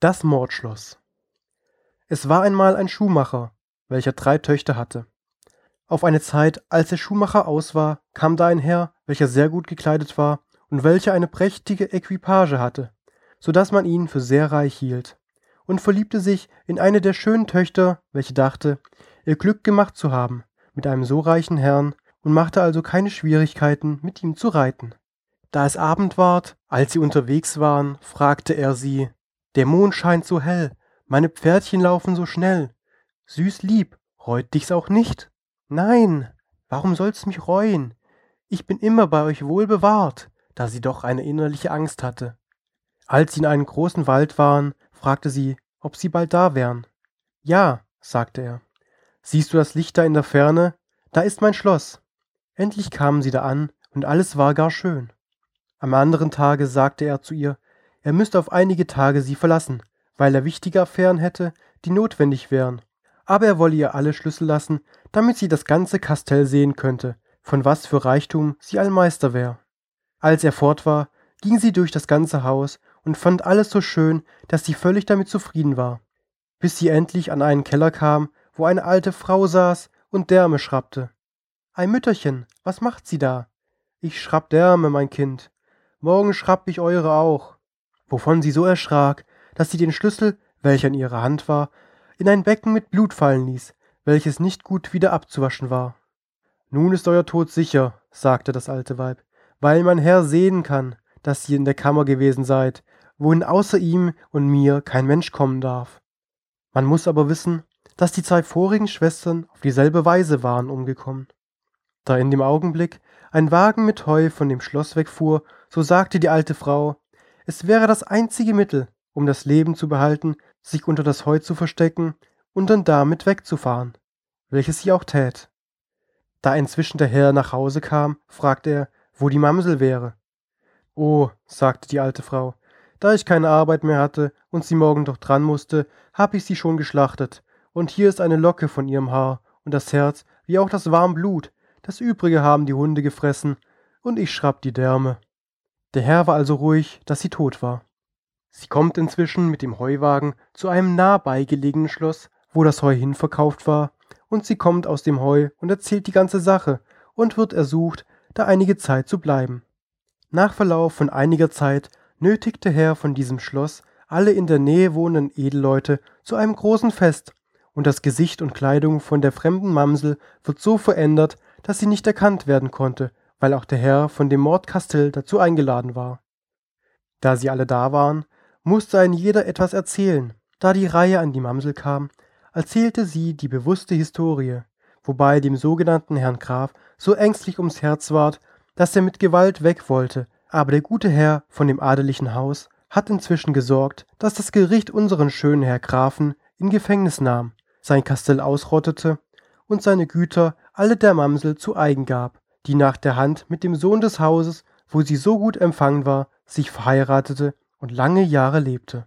Das Mordschloss. Es war einmal ein Schuhmacher, welcher drei Töchter hatte. Auf eine Zeit, als der Schuhmacher aus war, kam da ein Herr, welcher sehr gut gekleidet war und welcher eine prächtige Equipage hatte, so dass man ihn für sehr reich hielt, und verliebte sich in eine der schönen Töchter, welche dachte, ihr Glück gemacht zu haben mit einem so reichen Herrn, und machte also keine Schwierigkeiten, mit ihm zu reiten. Da es Abend ward, als sie unterwegs waren, fragte er sie, der Mond scheint so hell, meine Pferdchen laufen so schnell. Süß lieb, reut dich's auch nicht? Nein, warum soll's mich reuen? Ich bin immer bei euch wohl bewahrt, da sie doch eine innerliche Angst hatte. Als sie in einem großen Wald waren, fragte sie, ob sie bald da wären. Ja, sagte er. Siehst du das Licht da in der Ferne? Da ist mein Schloss. Endlich kamen sie da an, und alles war gar schön. Am anderen Tage sagte er zu ihr, er müsste auf einige Tage sie verlassen, weil er wichtige Affären hätte, die notwendig wären. Aber er wolle ihr alle Schlüssel lassen, damit sie das ganze Kastell sehen könnte, von was für Reichtum sie Allmeister wär. Als er fort war, ging sie durch das ganze Haus und fand alles so schön, dass sie völlig damit zufrieden war, bis sie endlich an einen Keller kam, wo eine alte Frau saß und Därme schrappte. Ei Mütterchen, was macht sie da? Ich schrapp Därme, mein Kind. Morgen schrapp ich eure auch wovon sie so erschrak, dass sie den Schlüssel, welcher in ihrer Hand war, in ein Becken mit Blut fallen ließ, welches nicht gut wieder abzuwaschen war. Nun ist euer Tod sicher, sagte das alte Weib, weil mein Herr sehen kann, dass ihr in der Kammer gewesen seid, wohin außer ihm und mir kein Mensch kommen darf. Man muss aber wissen, dass die zwei vorigen Schwestern auf dieselbe Weise waren umgekommen. Da in dem Augenblick ein Wagen mit Heu von dem Schloss wegfuhr, so sagte die alte Frau, es wäre das einzige Mittel, um das Leben zu behalten, sich unter das Heu zu verstecken und dann damit wegzufahren, welches sie auch tät. Da inzwischen der Herr nach Hause kam, fragte er, wo die Mamsel wäre. Oh, sagte die alte Frau, da ich keine Arbeit mehr hatte und sie morgen doch dran musste, hab ich sie schon geschlachtet, und hier ist eine Locke von ihrem Haar und das Herz, wie auch das warm Blut, das übrige haben die Hunde gefressen, und ich schrapp die Därme. Der Herr war also ruhig, dass sie tot war. Sie kommt inzwischen mit dem Heuwagen zu einem nah beigelegenen Schloss, wo das Heu hinverkauft war, und sie kommt aus dem Heu und erzählt die ganze Sache und wird ersucht, da einige Zeit zu bleiben. Nach Verlauf von einiger Zeit nötigt der Herr von diesem Schloss alle in der Nähe wohnenden Edelleute zu einem großen Fest, und das Gesicht und Kleidung von der fremden Mamsel wird so verändert, dass sie nicht erkannt werden konnte, weil auch der Herr von dem Mordkastell dazu eingeladen war. Da sie alle da waren, musste ein jeder etwas erzählen. Da die Reihe an die Mamsel kam, erzählte sie die bewusste Historie, wobei dem sogenannten Herrn Graf so ängstlich ums Herz ward, dass er mit Gewalt weg wollte, aber der gute Herr von dem adelichen Haus hat inzwischen gesorgt, dass das Gericht unseren schönen Herr Grafen in Gefängnis nahm, sein Kastell ausrottete und seine Güter alle der Mamsel zu eigen gab, die nach der Hand mit dem Sohn des Hauses, wo sie so gut empfangen war, sich verheiratete und lange Jahre lebte